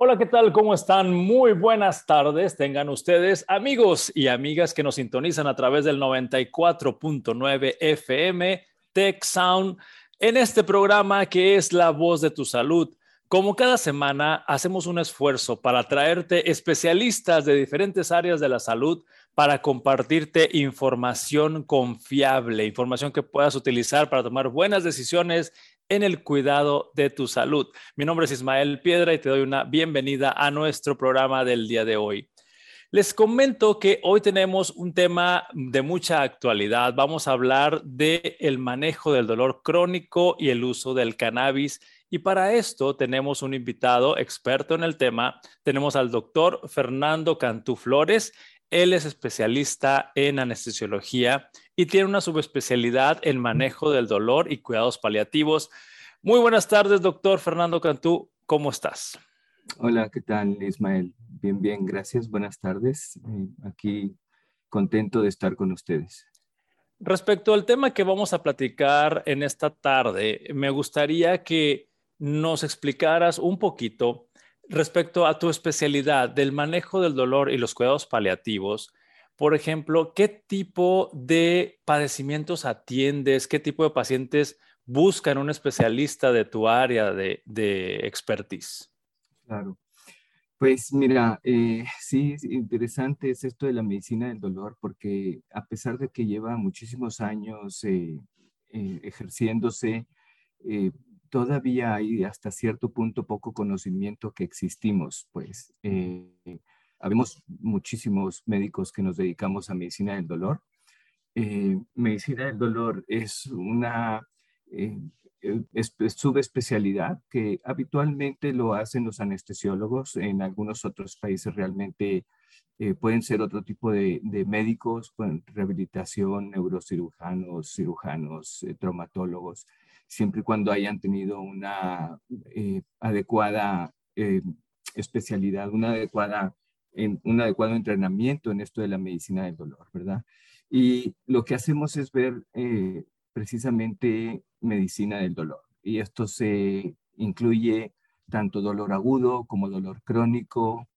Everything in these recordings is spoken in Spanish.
Hola, ¿qué tal? ¿Cómo están? Muy buenas tardes. Tengan ustedes amigos y amigas que nos sintonizan a través del 94.9 FM Tech Sound en este programa que es La Voz de tu Salud. Como cada semana, hacemos un esfuerzo para traerte especialistas de diferentes áreas de la salud para compartirte información confiable, información que puedas utilizar para tomar buenas decisiones en el cuidado de tu salud. Mi nombre es Ismael Piedra y te doy una bienvenida a nuestro programa del día de hoy. Les comento que hoy tenemos un tema de mucha actualidad. Vamos a hablar del el manejo del dolor crónico y el uso del cannabis. Y para esto tenemos un invitado experto en el tema. Tenemos al doctor Fernando Cantú Flores. Él es especialista en anestesiología y tiene una subespecialidad en manejo del dolor y cuidados paliativos. Muy buenas tardes, doctor Fernando Cantú. ¿Cómo estás? Hola, ¿qué tal, Ismael? Bien, bien, gracias. Buenas tardes. Eh, aquí contento de estar con ustedes. Respecto al tema que vamos a platicar en esta tarde, me gustaría que nos explicaras un poquito respecto a tu especialidad del manejo del dolor y los cuidados paliativos, por ejemplo, ¿qué tipo de padecimientos atiendes? ¿Qué tipo de pacientes buscan un especialista de tu área de, expertise? Claro. Pues mira, eh, sí, interesante es esto de la medicina del dolor, porque a pesar de que lleva muchísimos años eh, eh, ejerciéndose, todavía hay hasta cierto punto poco conocimiento que existimos, pues. Eh, habemos muchísimos médicos que nos dedicamos a medicina del dolor. Eh, medicina del dolor es una eh, subespecialidad que habitualmente lo hacen los anestesiólogos. En algunos otros países realmente pueden ser otro tipo de, de médicos, rehabilitación, neurocirujanos, cirujanos, traumatólogos siempre y cuando hayan tenido una eh, adecuada eh, especialidad, una adecuada, un adecuado entrenamiento en esto de la medicina del dolor, ¿verdad? Y lo que hacemos es ver eh, precisamente medicina del dolor. Y esto se incluye tanto dolor agudo como dolor crónico,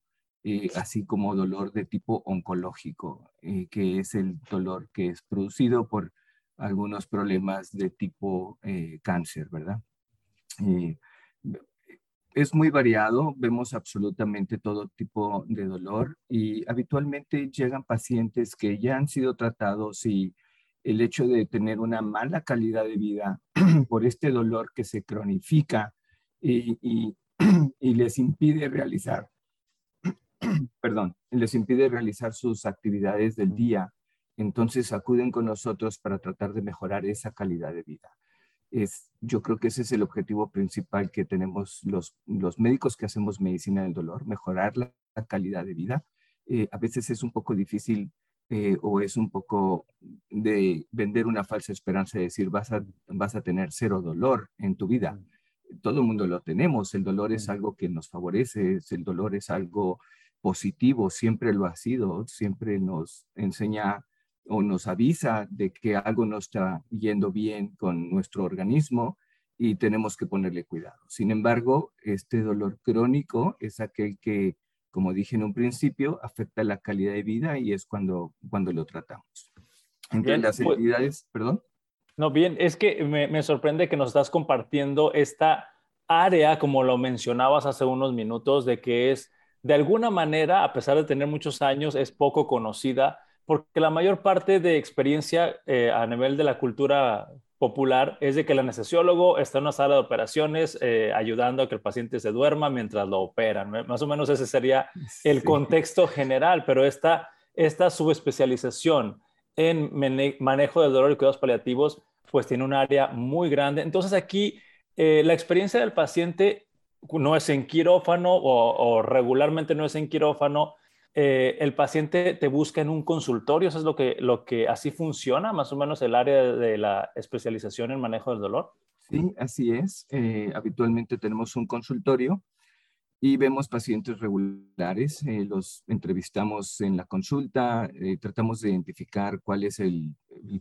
así como dolor de tipo oncológico, que es el dolor que es producido por algunos problemas de tipo eh, cáncer, ¿verdad? Eh, es muy variado, vemos absolutamente todo tipo de dolor y habitualmente llegan pacientes que ya han sido tratados y el hecho de tener una mala calidad de vida por este dolor que se cronifica y, y les impide realizar, perdón, les impide realizar sus actividades del día entonces acuden con nosotros para tratar de mejorar esa calidad de vida. Es, yo creo que ese es el objetivo principal que tenemos los, los médicos que hacemos medicina del dolor, mejorar la, calidad de vida. Eh, a veces es un poco difícil eh, o es un poco de vender una falsa esperanza de decir vas a, vas a tener cero dolor en tu vida. Todo el mundo lo tenemos, el dolor es algo que nos favorece, el dolor es algo positivo, siempre lo ha sido, siempre nos enseña o nos avisa de que algo no está yendo bien con nuestro organismo y tenemos que ponerle cuidado. Sin embargo, este dolor crónico es aquel que, como dije en un principio, afecta la calidad de vida y es cuando, cuando lo tratamos. Entre las pues entidades, perdón. No, bien, es que me, me sorprende que nos estás compartiendo esta área, como lo mencionabas hace unos minutos, de que es, de alguna manera, a pesar de tener muchos años, es poco conocida porque la mayor parte de experiencia eh, a nivel de la cultura popular es de que el anestesiólogo está en una sala de operaciones eh, ayudando a que el paciente se duerma mientras lo operan. Más o menos ese sería el contexto general, pero esta, esta subespecialización en manejo del dolor y cuidados paliativos, pues tiene un área muy grande. Entonces aquí eh, la experiencia del paciente no es en quirófano o regularmente no es en quirófano, eh, el paciente te busca en un consultorio, eso es lo que, lo que así funciona, más o menos el área de la especialización en manejo del dolor. Sí, así es. Eh, habitualmente tenemos un consultorio y vemos pacientes regulares, eh, los entrevistamos en la consulta, tratamos de identificar cuál es el,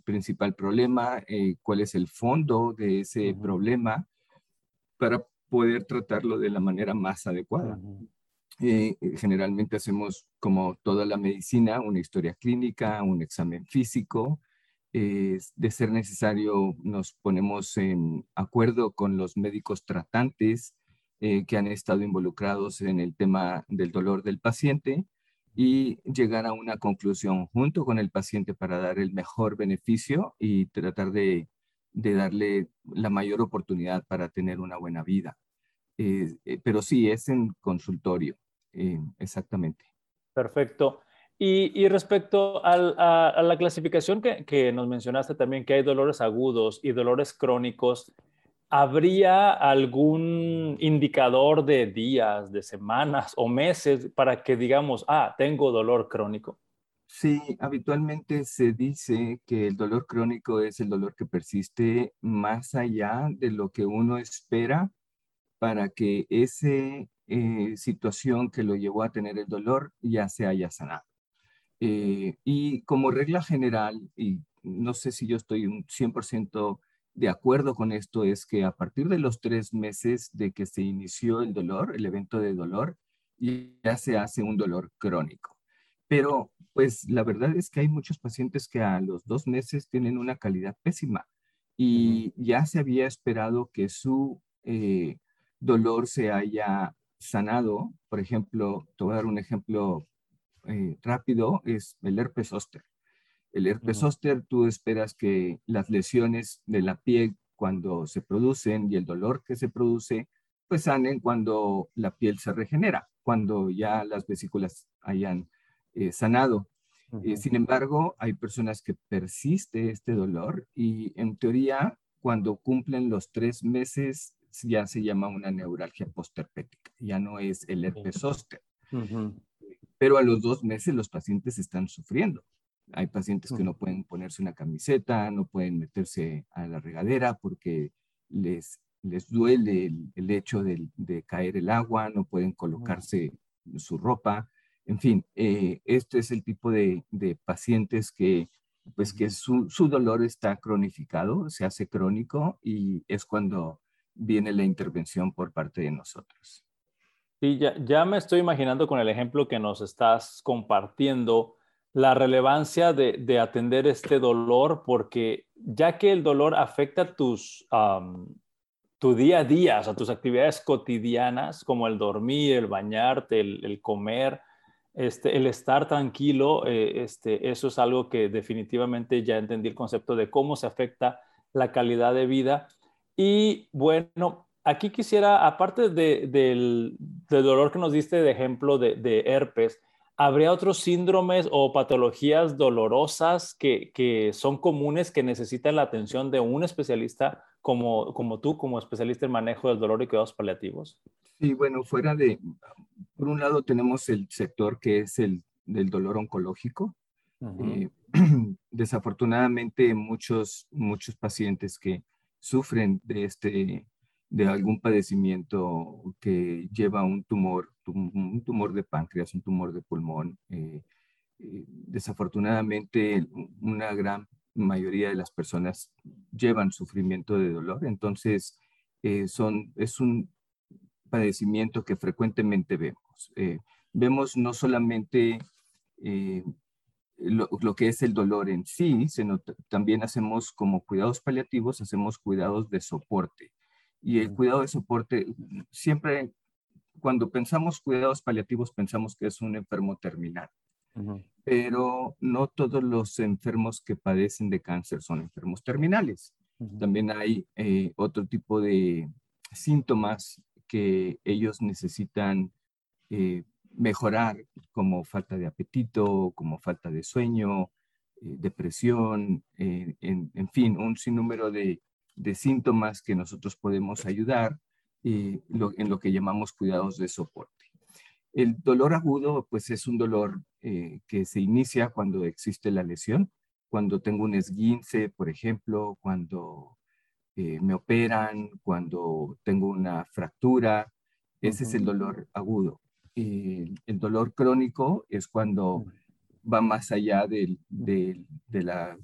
principal problema, cuál es el fondo de ese problema para poder tratarlo de la manera más adecuada. Eh, generalmente hacemos, como toda la medicina, una historia clínica, un examen físico. de ser necesario, nos ponemos en acuerdo con los médicos tratantes eh, que han estado involucrados en el tema del dolor del paciente y llegar a una conclusión junto con el paciente para dar el mejor beneficio y tratar de, darle la mayor oportunidad para tener una buena vida. Eh, eh, pero sí, es en consultorio, eh, exactamente. Perfecto. Y, respecto a, la clasificación que, que, nos mencionaste también, que hay dolores agudos y dolores crónicos, ¿habría algún indicador de días, de semanas o meses para que digamos, ah, tengo dolor crónico? Sí, habitualmente se dice que el dolor crónico es el dolor que persiste más allá de lo que uno espera para que esa eh, situación que lo llevó a tener el dolor ya se haya sanado. Eh, y como regla general, y no sé si yo estoy un 100% de acuerdo con esto es que a partir de los tres meses de que se inició el dolor, el evento de dolor, ya se hace un dolor crónico. Pero pues la verdad es que hay muchos pacientes que a los dos meses tienen una calidad pésima y ya se había esperado que su eh, dolor se haya sanado. Por ejemplo, te voy a dar un ejemplo eh, rápido, es el herpes zóster. El herpes zóster, tú esperas que las lesiones de la piel cuando se producen y el dolor que se produce, pues sanen cuando la piel se regenera, cuando ya las vesículas hayan eh, sanado. Eh, sin embargo, hay personas que persiste este dolor y en teoría, cuando cumplen los tres meses, ya se llama una neuralgia postherpética, ya no es el herpes zóster. Pero a los dos meses los pacientes están sufriendo. Hay pacientes que no pueden ponerse una camiseta, no pueden meterse a la regadera porque les, les duele el, hecho de, caer el agua, no pueden colocarse su ropa. En fin, eh, este es el tipo de, pacientes que, pues, que su, dolor está cronificado, se hace crónico y es cuando viene la intervención por parte de nosotros. Sí, ya, ya me estoy imaginando con el ejemplo que nos estás compartiendo la relevancia de, atender este dolor, porque ya que el dolor afecta tus, tu día a día, o sea, tus actividades cotidianas, como el dormir, el bañarte, el, comer, este, el estar tranquilo, eh, este, eso es algo que definitivamente ya entendí el concepto de cómo se afecta la calidad de vida. Y bueno, aquí quisiera, aparte del, del, dolor que nos diste de ejemplo de, de herpes, ¿habría otros síndromes o patologías dolorosas que, son comunes que necesitan la atención de un especialista como, como tú, como especialista en manejo del dolor y cuidados paliativos? Sí, bueno, fuera de, por un lado tenemos el sector que es el del dolor oncológico. Eh, desafortunadamente muchos, muchos pacientes que sufren de este de algún padecimiento que lleva un tumor, un tumor de páncreas, un tumor de pulmón. Eh, eh, desafortunadamente, una gran mayoría de las personas llevan sufrimiento de dolor, entonces eh, son, es un padecimiento que frecuentemente vemos. vemos no solamente lo, lo, que es el dolor en sí, sino también hacemos como cuidados paliativos, hacemos cuidados de soporte. Y el cuidado de soporte, siempre cuando pensamos cuidados paliativos pensamos que es un enfermo terminal, pero no todos los enfermos que padecen de cáncer son enfermos terminales. También hay eh, otro tipo de síntomas que ellos necesitan eh, mejorar, como falta de apetito, como falta de sueño, eh, depresión, en, en, fin, un sinnúmero de, de síntomas que nosotros podemos ayudar y en lo que llamamos cuidados de soporte. El dolor agudo, pues es un dolor eh, que se inicia cuando existe la lesión, cuando tengo un esguince, por ejemplo, cuando eh, me operan, cuando tengo una fractura, ese es el dolor agudo. El dolor crónico es cuando va más allá de la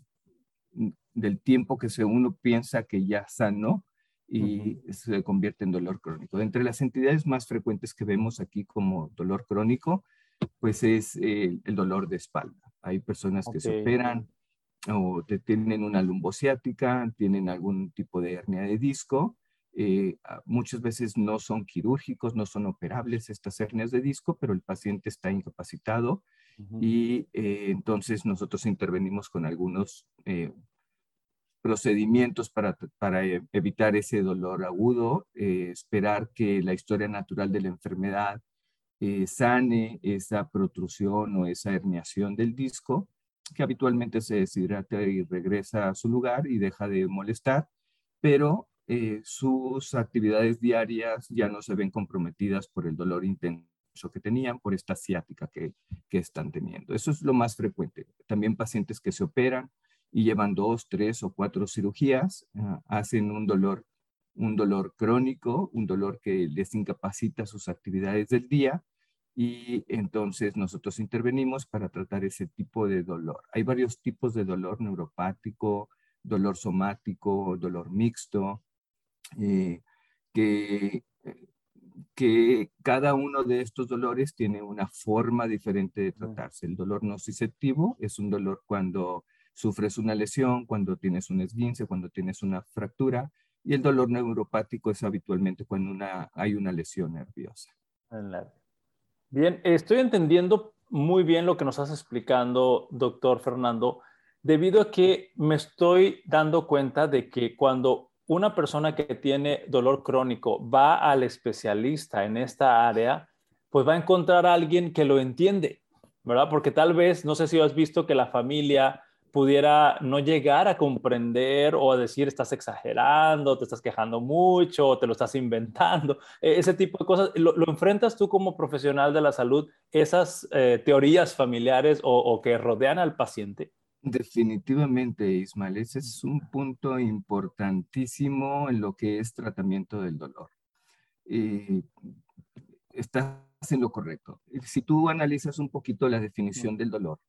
del tiempo que uno piensa que ya sanó y se convierte en dolor crónico. Entre las entidades más frecuentes que vemos aquí como dolor crónico, pues es el dolor de espalda. Hay personas que se operan o tienen una lumbociática, tienen algún tipo de hernia de disco. Eh, muchas veces no son quirúrgicos, no son operables estas hernias de disco, pero el paciente está incapacitado y eh, entonces nosotros intervenimos con algunos eh, procedimientos para, para, evitar ese dolor agudo, esperar que la historia natural de la enfermedad sane esa protrusión o esa herniación del disco que habitualmente se deshidrata y regresa a su lugar y deja de molestar, pero eh, sus actividades diarias ya no se ven comprometidas por el dolor intenso que tenían, por esta ciática que, que están teniendo. Eso es lo más frecuente. También pacientes que se operan y llevan dos, tres o cuatro cirugías, ah, hacen un dolor, un dolor crónico, un dolor que les incapacita sus actividades del día y entonces nosotros intervenimos para tratar ese tipo de dolor. Hay varios tipos de dolor neuropático, dolor somático, dolor mixto, eh, que, que cada uno de estos dolores tiene una forma diferente de tratarse. El dolor nociceptivo es un dolor cuando sufres una lesión, cuando tienes un esguince, cuando tienes una fractura, y el dolor neuropático es habitualmente cuando una, hay una lesión nerviosa. Bien, estoy entendiendo muy bien lo que nos estás explicando, doctor Fernando, debido a que me estoy dando cuenta de que cuando una persona que tiene dolor crónico va al especialista en esta área, pues va a encontrar a alguien que lo entiende, ¿verdad? Porque tal vez, no sé si has visto que la familia pudiera no llegar a comprender o a decir estás exagerando, te estás quejando mucho, te lo estás inventando, e-, ese tipo de cosas. ¿Lo, enfrentas tú como profesional de la salud, esas eh, teorías familiares o, que rodean al paciente? Definitivamente, Ismael, ese es un punto importantísimo en lo que es tratamiento del dolor. Y estás en lo correcto. Si tú analizas un poquito la definición del dolor,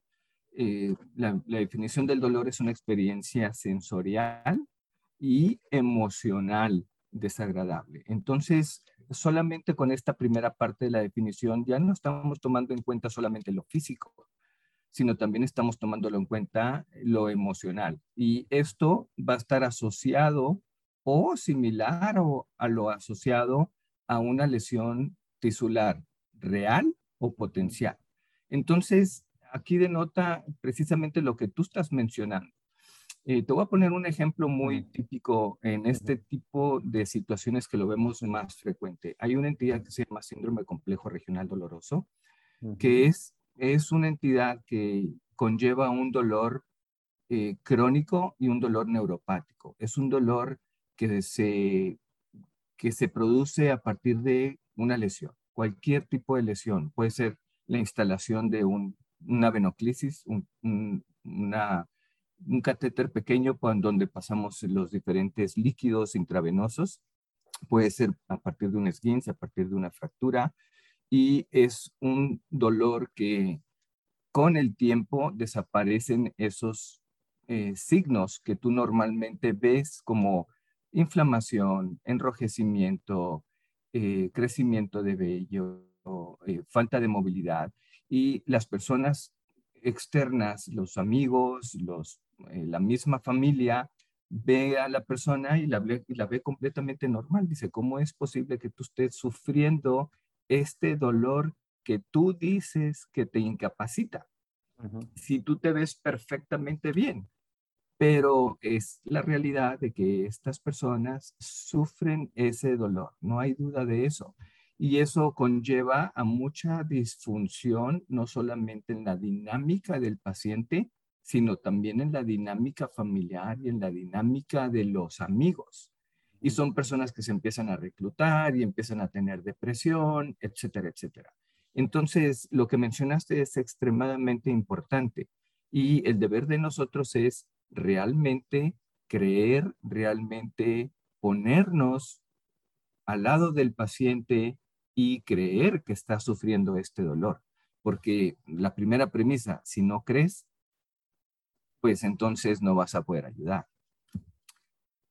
eh, la, definición del dolor es una experiencia sensorial y emocional desagradable. Entonces, solamente con esta primera parte de la definición ya no estamos tomando en cuenta solamente lo físico, sino también estamos tomándolo en cuenta lo emocional. Y esto va a estar asociado o similar a lo asociado a una lesión tisular real o potencial. Entonces, aquí denota precisamente lo que tú estás mencionando. Eh, te voy a poner un ejemplo muy típico en este tipo de situaciones que lo vemos más frecuente. Hay una entidad que se llama síndrome complejo regional doloroso, que es, es una entidad que conlleva un dolor eh, crónico y un dolor neuropático. Es un dolor que se, que se produce a partir de una lesión, cualquier tipo de lesión. Puede ser la instalación de un una venoclisis, un, catéter pequeño donde pasamos los diferentes líquidos intravenosos. Puede ser a partir de un esguince, a partir de una fractura, y es un dolor que con el tiempo desaparecen esos eh, signos que tú normalmente ves como inflamación, enrojecimiento, eh, crecimiento de vello, eh, falta de movilidad y las personas externas, los amigos, los, la misma familia, ve a la persona y la, y la ve completamente normal. Dice, ¿cómo es posible que tú estés sufriendo este dolor que tú dices que te incapacita? Si tú te ves perfectamente bien, pero es la realidad de que estas personas sufren ese dolor, no hay duda de eso. Y eso conlleva a mucha disfunción, no solamente en la dinámica del paciente, sino también en la dinámica familiar y en la dinámica de los amigos. Y son personas que se empiezan a reclutar y empiezan a tener depresión, etcétera, etcétera. Entonces, lo que mencionaste es extremadamente importante y el deber de nosotros es realmente creer, realmente ponernos al lado del paciente y creer que estás sufriendo este dolor. Porque la primera premisa, si no crees, pues entonces no vas a poder ayudar.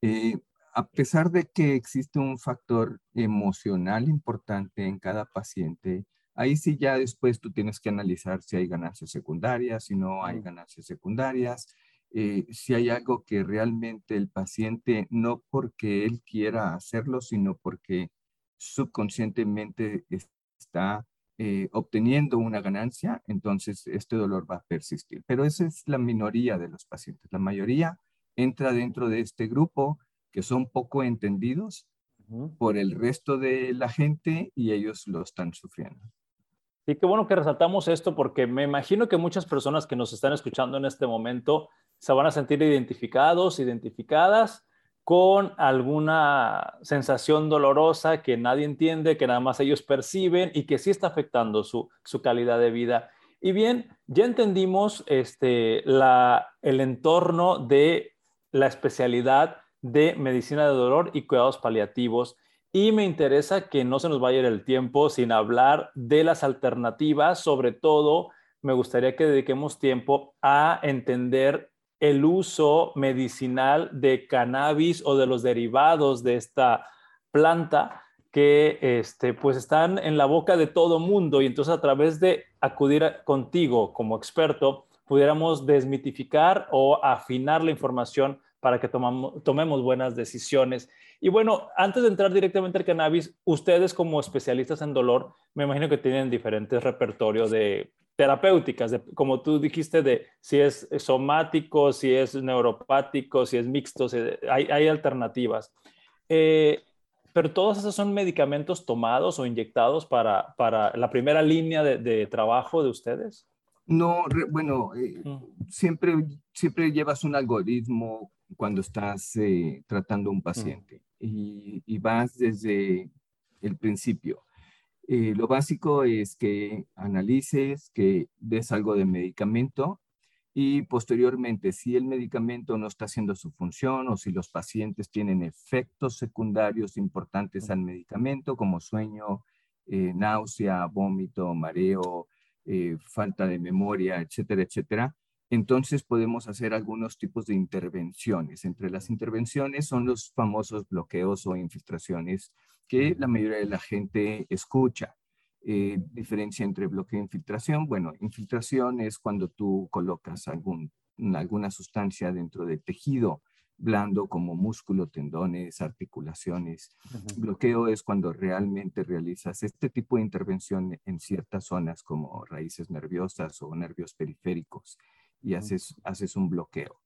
Eh, a pesar de que existe un factor emocional importante en cada paciente, ahí sí ya después tú tienes que analizar si hay ganancias secundarias, si no hay ganancias secundarias, eh, si hay algo que realmente el paciente, no porque él quiera hacerlo, sino porque subconscientemente está eh, obteniendo una ganancia, entonces este dolor va a persistir. Pero esa es la minoría de los pacientes. La mayoría entra dentro de este grupo que son poco entendidos por el resto de la gente y ellos lo están sufriendo. Y qué bueno que resaltamos esto porque me imagino que muchas personas que nos están escuchando en este momento se van a sentir identificados, identificadas con alguna sensación dolorosa que nadie entiende, que nada más ellos perciben y que sí está afectando su, calidad de vida. Y bien, ya entendimos este, el entorno de la especialidad de medicina de dolor y cuidados paliativos. Y me interesa que no se nos vaya el tiempo sin hablar de las alternativas, sobre todo me gustaría que dediquemos tiempo a entender el uso medicinal de cannabis o de los derivados de esta planta que este, pues están en la boca de todo mundo y entonces a través de acudir contigo como experto pudiéramos desmitificar o afinar la información para que tomemos buenas decisiones. Y bueno, antes de entrar directamente al cannabis, ustedes como especialistas en dolor, me imagino que tienen diferentes repertorios de terapéuticas, como tú dijiste, de si es somático, si es neuropático, si es mixto, hay, alternativas. Eh, pero todos esos son medicamentos tomados o inyectados para, para la primera línea de, trabajo de ustedes. No, bueno, eh, mm. siempre, siempre llevas un algoritmo cuando estás eh, tratando a un paciente y, y, vas desde el principio. Eh, lo básico es que analices, que des algo de medicamento y posteriormente, si el medicamento no está haciendo su función o si los pacientes tienen efectos secundarios importantes al medicamento, como sueño, eh, náusea, vómito, mareo, eh, falta de memoria, etcétera, etcétera, entonces podemos hacer algunos tipos de intervenciones. Entre las intervenciones son los famosos bloqueos o infiltraciones que la mayoría de la gente escucha. Eh, diferencia entre bloqueo e infiltración. Bueno, infiltración es cuando tú colocas algún, alguna sustancia dentro del tejido blando como músculo, tendones, articulaciones. Bloqueo es cuando realmente realizas este tipo de intervención en ciertas zonas como raíces nerviosas o nervios periféricos y haces, haces un bloqueo.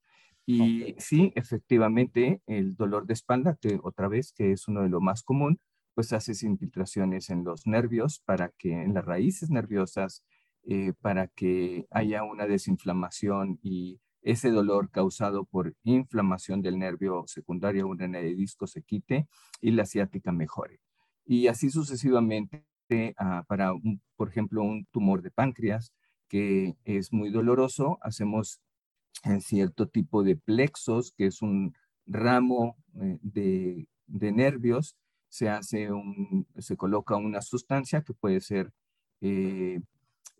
Y sí, efectivamente, el dolor de espalda, que otra vez, que es uno de los más común, pues haces infiltraciones en los nervios para que, en las raíces nerviosas, eh, para que haya una desinflamación y ese dolor causado por inflamación del nervio secundario una hernia de disco se quite y la ciática mejore. Y así sucesivamente ah, para, por ejemplo, un tumor de páncreas que es muy doloroso, hacemos en cierto tipo de plexos, que es un ramo eh, de, de nervios se hace un, se coloca una sustancia que puede ser eh,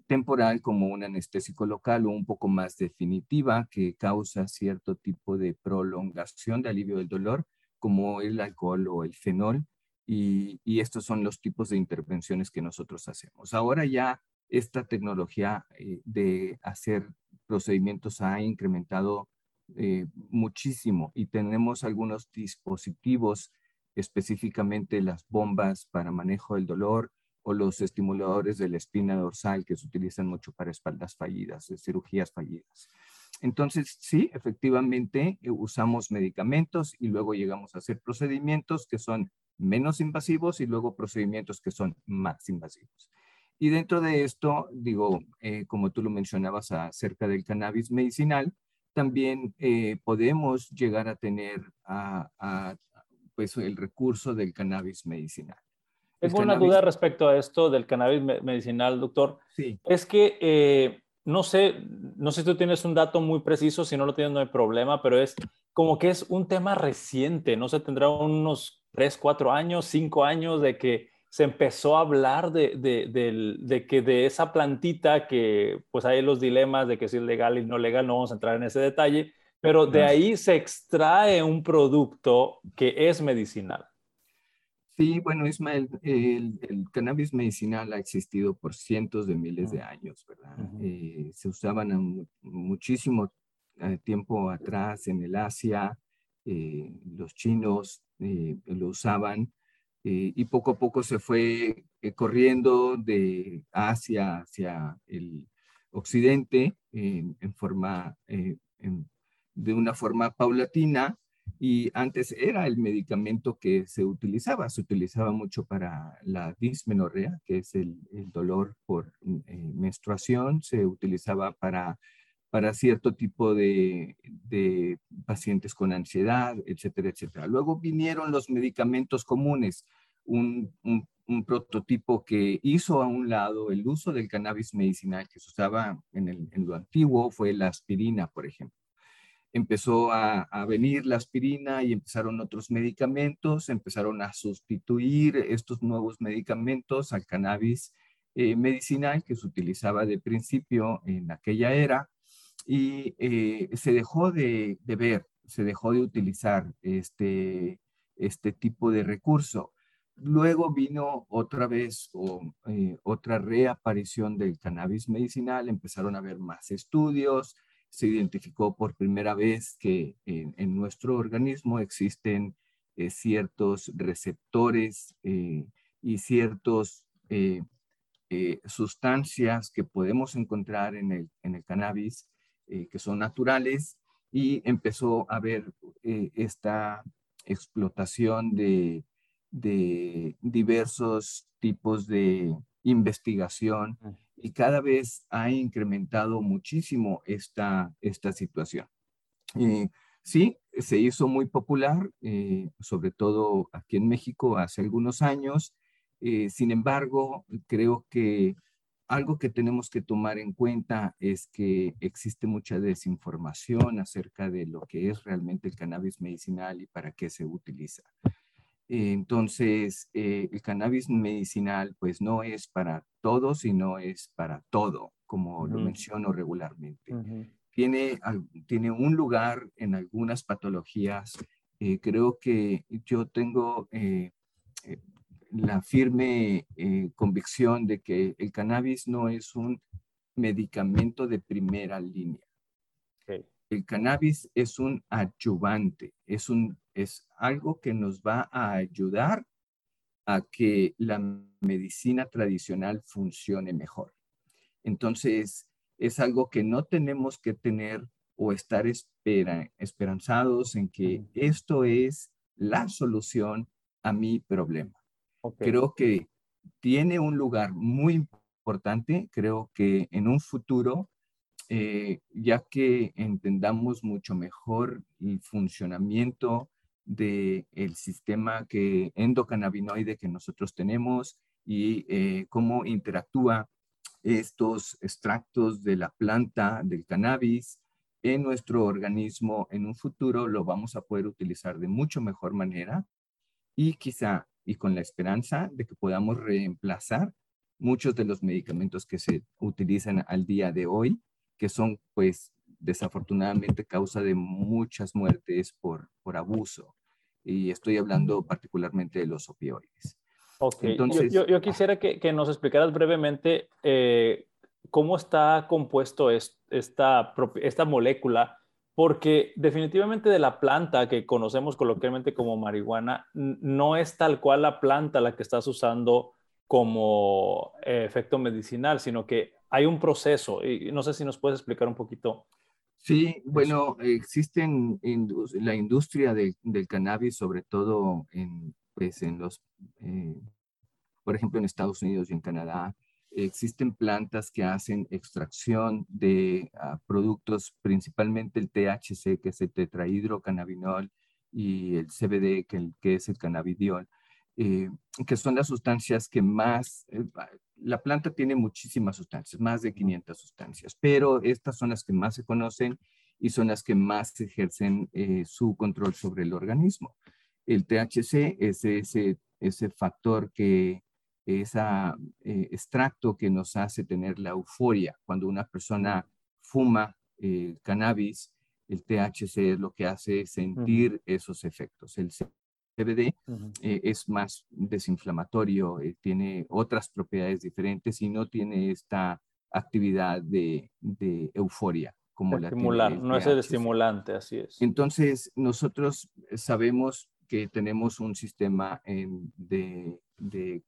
temporal como un anestésico local o un poco más definitiva que causa cierto tipo de prolongación de alivio del dolor como el alcohol o el fenol y, estos son los tipos de intervenciones que nosotros hacemos. Ahora ya esta tecnología eh, de hacer procedimientos ha incrementado eh, muchísimo y tenemos algunos dispositivos específicamente las bombas para manejo del dolor o los estimuladores de la espina dorsal que se utilizan mucho para espaldas fallidas, cirugías fallidas. Entonces, sí, efectivamente, eh, usamos medicamentos y luego llegamos a hacer procedimientos que son menos invasivos y luego procedimientos que son más invasivos. Y dentro de esto, digo, eh, como tú lo mencionabas acerca del cannabis medicinal, también eh, podemos llegar a tener a, pues, el recurso del cannabis medicinal. Tengo una duda respecto a esto del cannabis medicinal, doctor. Sí. Es que eh, no sé, no sé si tú tienes un dato muy preciso, si no lo tienes no hay problema, pero es como que es un tema reciente, no sé, tendrá unos 3, 4 años, 5 años de que se empezó a hablar de, de, de, de, que de esa plantita que pues hay los dilemas de que si es legal y no legal, no vamos a entrar en ese detalle, Pero de ahí se extrae un producto que es medicinal. Sí, bueno, Ismael, el, cannabis medicinal ha existido por cientos de miles de años, ¿verdad? Eh, se usaban muchísimo eh, tiempo atrás en el Asia, eh, los chinos lo usaban y poco a poco se fue corriendo de Asia hacia el occidente en, forma, de una forma paulatina y antes era el medicamento que se utilizaba, se utilizaba mucho para la dismenorrea, que es el, dolor por eh, menstruación, se utilizaba para, para cierto tipo de, de, pacientes con ansiedad, etcétera, etcétera. Luego vinieron los medicamentos comunes, un, un, un, prototipo que hizo a un lado el uso del cannabis medicinal que se usaba en, el, en lo antiguo fue la aspirina, por ejemplo empezó a, venir la aspirina y empezaron otros medicamentos, empezaron a sustituir estos nuevos medicamentos al cannabis eh, medicinal que se utilizaba de principio en aquella era y eh, se dejó de, ver, se dejó de utilizar este, este tipo de recurso. Luego vino otra vez eh, otra reaparición del cannabis medicinal, empezaron a haber más estudios, se identificó por primera vez que en, nuestro organismo existen eh, ciertos receptores y ciertas sustancias que podemos encontrar en el, en el cannabis que son naturales y empezó a haber esta explotación de, de diversos tipos de investigación y cada vez ha incrementado muchísimo esta, esta situación. Eh, sí, se hizo muy popular, eh, sobre todo aquí en México hace algunos años. Eh, sin embargo, creo que algo que tenemos que tomar en cuenta es que existe mucha desinformación acerca de lo que es realmente el cannabis medicinal y para qué se utiliza. Entonces, eh, el cannabis medicinal pues no es para todos, sino es para todo, como lo menciono regularmente. tiene, tiene un lugar en algunas patologías. Eh, creo que yo tengo eh, la firme convicción de que el cannabis no es un medicamento de primera línea. El cannabis es un adyuvante, es un es algo que nos va a ayudar a que la medicina tradicional funcione mejor. Entonces, es algo que no tenemos que tener o estar esperanzados en que esto es la solución a mi problema. Creo que tiene un lugar muy importante, creo que en un futuro, eh, ya que entendamos mucho mejor el funcionamiento del el sistema que, endocannabinoide que nosotros tenemos y eh, cómo interactúa estos extractos de la planta del cannabis en nuestro organismo en un futuro lo vamos a poder utilizar de mucho mejor manera y quizá y con la esperanza de que podamos reemplazar muchos de los medicamentos que se utilizan al día de hoy, que son pues desafortunadamente causa de muchas muertes por, por abuso. Y estoy hablando particularmente de los opioides. Ok, Entonces, yo, yo, quisiera que, que, nos explicaras brevemente eh, cómo está compuesto esta, esta molécula, porque definitivamente de la planta que conocemos coloquialmente como marihuana, no es tal cual la planta la que estás usando como eh, efecto medicinal, sino que hay un proceso. Y no sé si nos puedes explicar un poquito Sí, bueno, existen en la industria del cannabis, sobre todo en, pues, en los, eh, por ejemplo, en Estados Unidos y en Canadá, existen plantas que hacen extracción de ah, productos, principalmente el THC, que es el tetrahidrocannabinol, y el CBD, que, que es el cannabidiol, eh, que son las sustancias que más, eh, la planta tiene muchísimas sustancias, más de 500 sustancias, pero estas son las que más se conocen y son las que más ejercen eh, su control sobre el organismo. El THC es ese, ese factor que, ese extracto que nos hace tener la euforia. Cuando una persona fuma cannabis, El THC es lo que hace sentir esos efectos. El CBD eh, es más desinflamatorio, eh, tiene otras propiedades diferentes y no tiene esta actividad de, euforia como la tiene no es el estimulante, así es. Entonces, nosotros sabemos que tenemos un sistema de, de eh,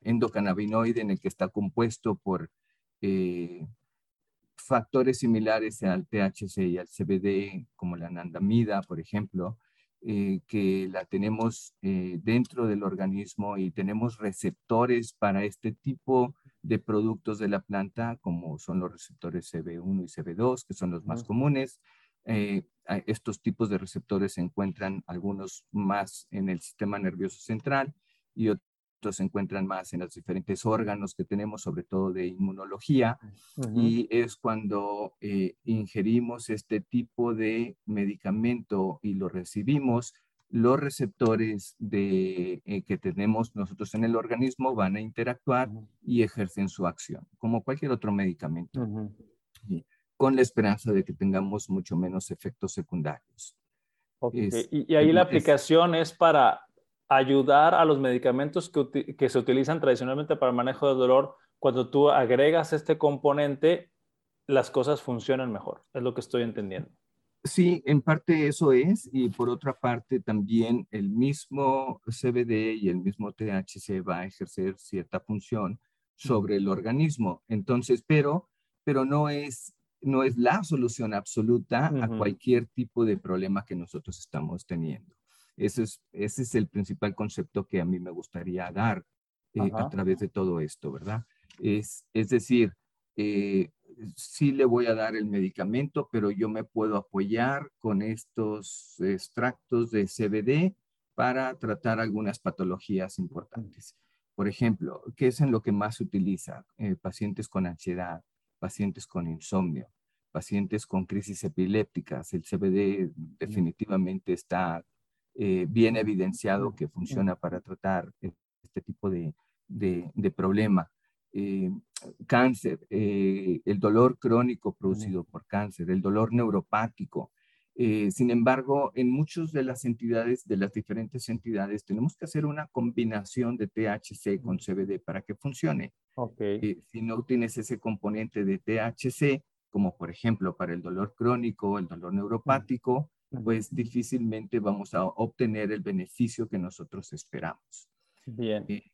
endocannabinoide en el que está compuesto por factores similares al THC y al CBD, como la anandamida, por ejemplo, eh, que la tenemos eh, dentro del organismo y tenemos receptores para este tipo de productos de la planta, como son los receptores CB1 y CB2, que son los más comunes. Eh, estos tipos de receptores se encuentran algunos más en el sistema nervioso central y otros se encuentran más en los diferentes órganos que tenemos, sobre todo de inmunología, y es cuando eh, ingerimos este tipo de medicamento y lo recibimos, los receptores de, eh, que tenemos nosotros en el organismo van a interactuar y ejercen su acción, como cualquier otro medicamento, con la esperanza de que tengamos mucho menos efectos secundarios. y, ahí la aplicación es para ayudar a los medicamentos que, se utilizan tradicionalmente para el manejo del dolor, cuando tú agregas este componente, las cosas funcionan mejor. Es lo que estoy entendiendo. Sí, en parte eso es, y por otra parte también el mismo CBD y el mismo THC va a ejercer cierta función sobre el organismo. Entonces, pero, pero no es, no es la solución absoluta a cualquier tipo de problema que nosotros estamos teniendo. Ese es, ese es el principal concepto que a mí me gustaría dar eh, a través de todo esto, ¿verdad? Es, es decir, eh, sí le voy a dar el medicamento, pero yo me puedo apoyar con estos extractos de CBD para tratar algunas patologías importantes. Por ejemplo, ¿qué es en lo que más se utiliza? Eh, pacientes con ansiedad, pacientes con insomnio, pacientes con crisis epilépticas. El CBD definitivamente está eh, bien evidenciado que funciona para tratar este tipo de, de, problema. Eh, cáncer, eh, el dolor crónico producido por cáncer, el dolor neuropático. sin embargo, en muchas de las entidades, de las diferentes entidades, tenemos que hacer una combinación de THC con CBD para que funcione. si no tienes ese componente de THC, como por ejemplo para el dolor crónico, el dolor neuropático, pues difícilmente vamos a obtener el beneficio que nosotros esperamos. Bien. Eh,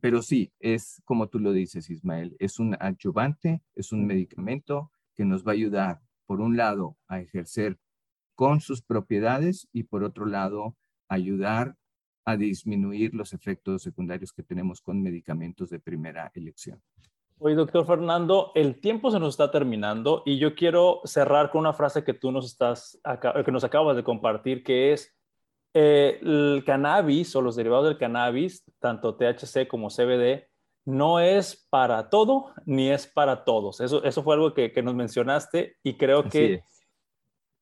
pero sí, es como tú lo dices, Ismael, es un adyuvante, es un medicamento que nos va a ayudar, por un lado, a ejercer con sus propiedades y por otro lado, ayudar a disminuir los efectos secundarios que tenemos con medicamentos de primera elección. Oye, doctor Fernando, el tiempo se nos está terminando y yo quiero cerrar con una frase que tú nos, estás, que nos acabas de compartir, que es eh, el cannabis o los derivados del cannabis, tanto THC como CBD, no es para todo ni es para todos. Eso, eso fue algo que, nos mencionaste y creo que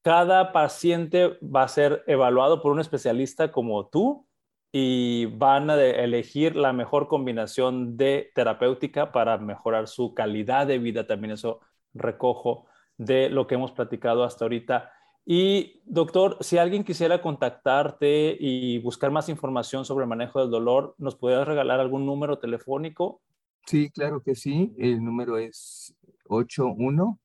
cada paciente va a ser evaluado por un especialista como tú y van a elegir la mejor combinación de terapéutica para mejorar su calidad de vida. También eso recojo de lo que hemos platicado hasta ahorita. Y doctor, si alguien quisiera contactarte y buscar más información sobre el manejo del dolor, ¿nos podrías regalar algún número telefónico? Sí, claro que sí. El número es 81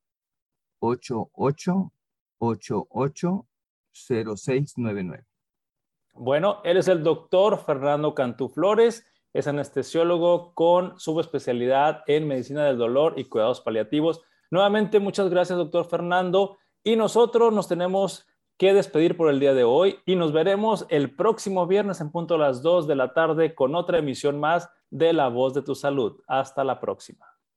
88 88 0699. Bueno, él es el doctor Fernando Cantú Flores, es anestesiólogo con subespecialidad en medicina del dolor y cuidados paliativos. Nuevamente, muchas gracias, doctor Fernando. Y nosotros nos tenemos que despedir por el día de hoy y nos veremos el próximo viernes en punto a las 2 de la tarde con otra emisión más de La Voz de tu Salud. Hasta la próxima.